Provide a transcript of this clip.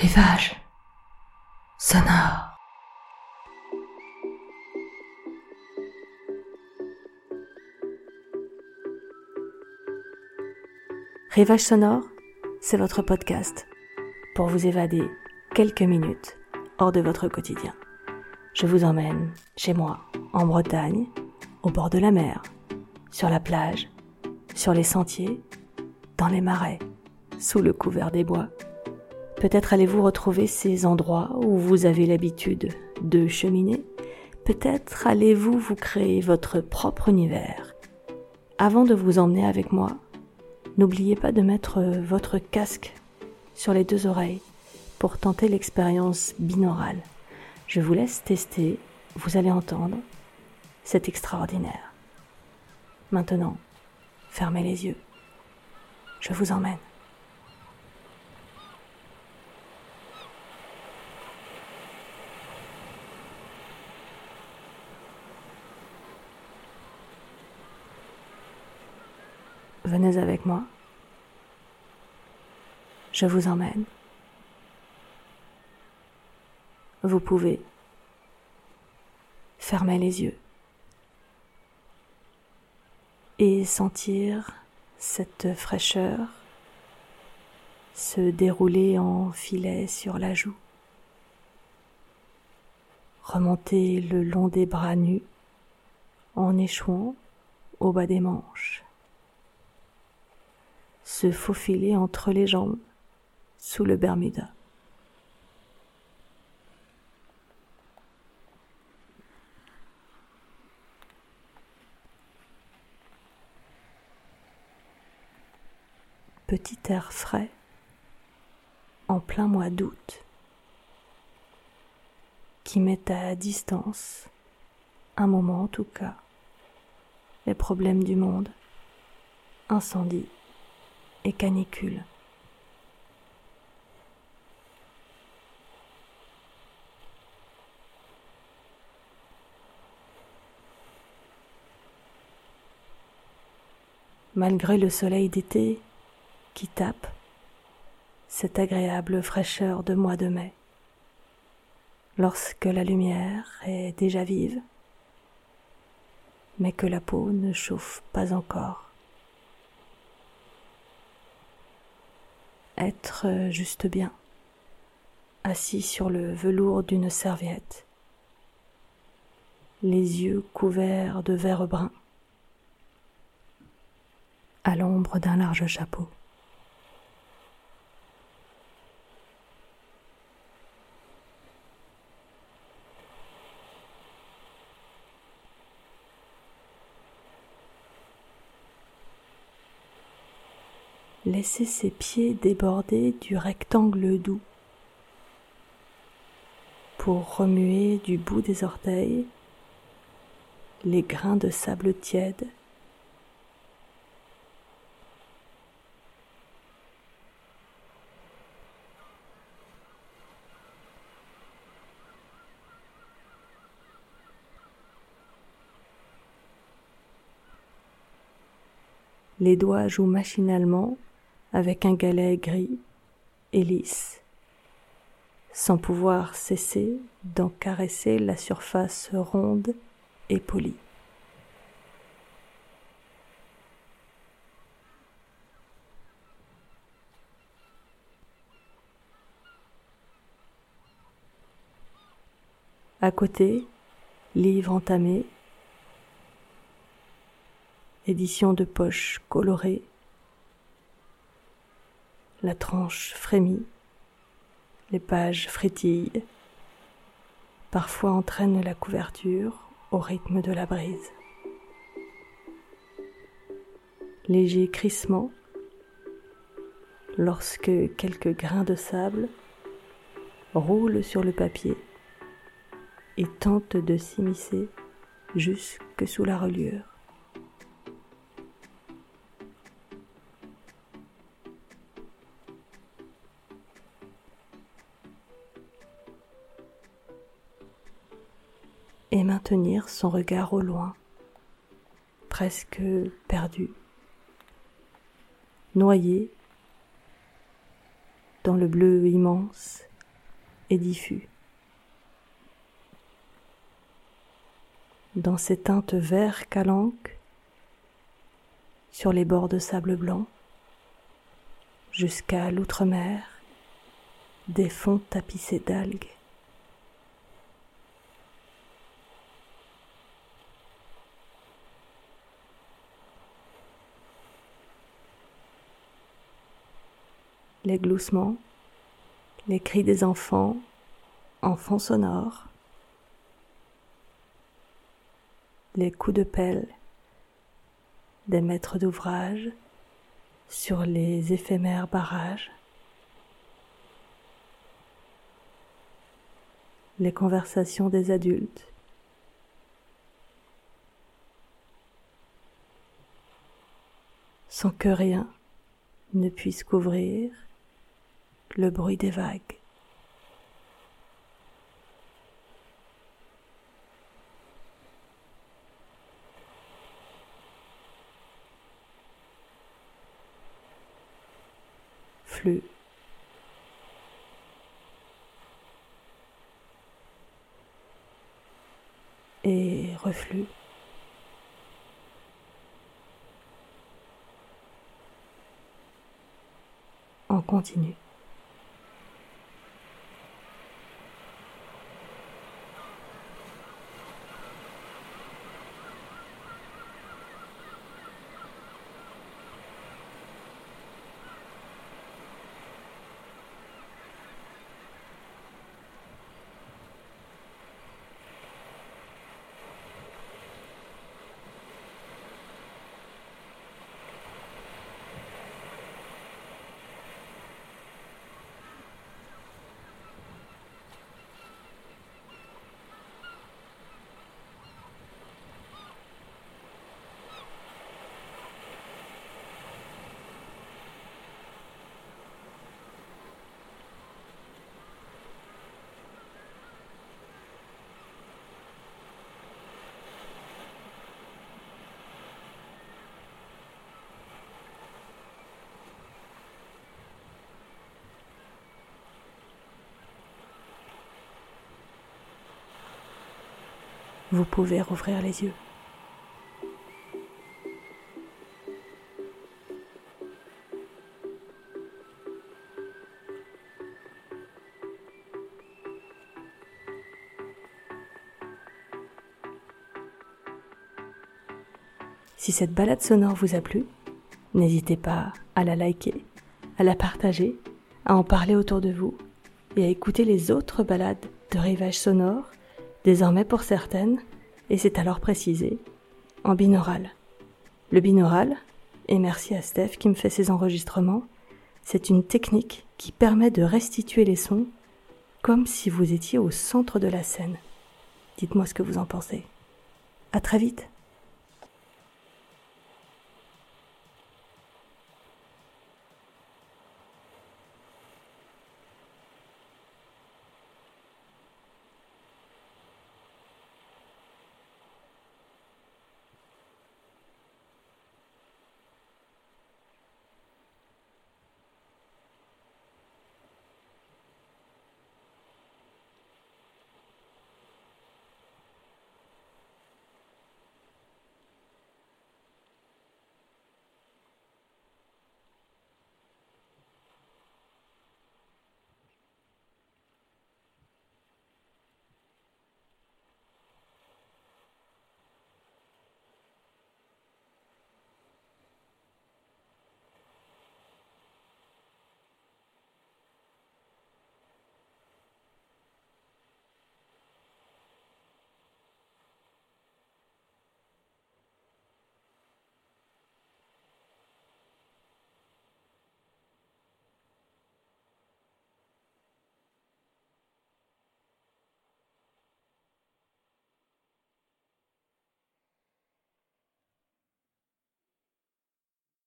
Rivage sonore. Rivage sonore, c'est votre podcast pour vous évader quelques minutes hors de votre quotidien. Je vous emmène chez moi, en Bretagne, au bord de la mer, sur la plage, sur les sentiers, dans les marais, sous le couvert des bois. Peut-être allez-vous retrouver ces endroits où vous avez l'habitude de cheminer. Peut-être allez-vous vous créer votre propre univers. Avant de vous emmener avec moi, n'oubliez pas de mettre votre casque sur les deux oreilles pour tenter l'expérience binaurale. Je vous laisse tester, vous allez entendre, c'est extraordinaire. Maintenant, fermez les yeux. Je vous emmène. Venez avec moi. Je vous emmène. Vous pouvez fermer les yeux et sentir cette fraîcheur se dérouler en filet sur la joue, remonter le long des bras nus en échouant au bas des manches, se faufiler entre les jambes sous le Bermuda. Petit air frais en plein mois d'août qui met à distance, un moment en tout cas, les problèmes du monde, incendie et canicule. Malgré le soleil d'été qui tape, cette agréable fraîcheur de mois de mai, lorsque la lumière est déjà vive, mais que la peau ne chauffe pas encore. Être juste bien, assis sur le velours d'une serviette, les yeux couverts de verre brun, à l'ombre d'un large chapeau. Laissez ses pieds déborder du rectangle doux pour remuer du bout des orteils les grains de sable tiède. Les doigts jouent machinalement avec un galet gris et lisse, sans pouvoir cesser d'en caresser la surface ronde et polie. À côté, livre entamé, édition de poche colorée, la tranche frémit, les pages frétillent, parfois entraînent la couverture au rythme de la brise. Léger crissement lorsque quelques grains de sable roulent sur le papier et tentent de s'immiscer jusque sous la reliure. Et maintenir son regard au loin, presque perdu, noyé dans le bleu immense et diffus. Dans ces teintes vert calanques, sur les bords de sable blanc, jusqu'à l'outre-mer, des fonds tapissés d'algues. Les gloussements, les cris des enfants, enfants sonores, les coups de pelle des maîtres d'ouvrage sur les éphémères barrages, les conversations des adultes, sans que rien ne puisse couvrir le bruit des vagues. flux. Et reflux. En continu. Vous pouvez rouvrir les yeux. Si cette balade sonore vous a plu, n'hésitez pas à la liker, à la partager, à en parler autour de vous et à écouter les autres balades de rivage sonore désormais pour certaines, et c'est alors précisé, en binaural. Le binaural, et merci à Steph qui me fait ces enregistrements, c'est une technique qui permet de restituer les sons comme si vous étiez au centre de la scène. Dites-moi ce que vous en pensez. À très vite!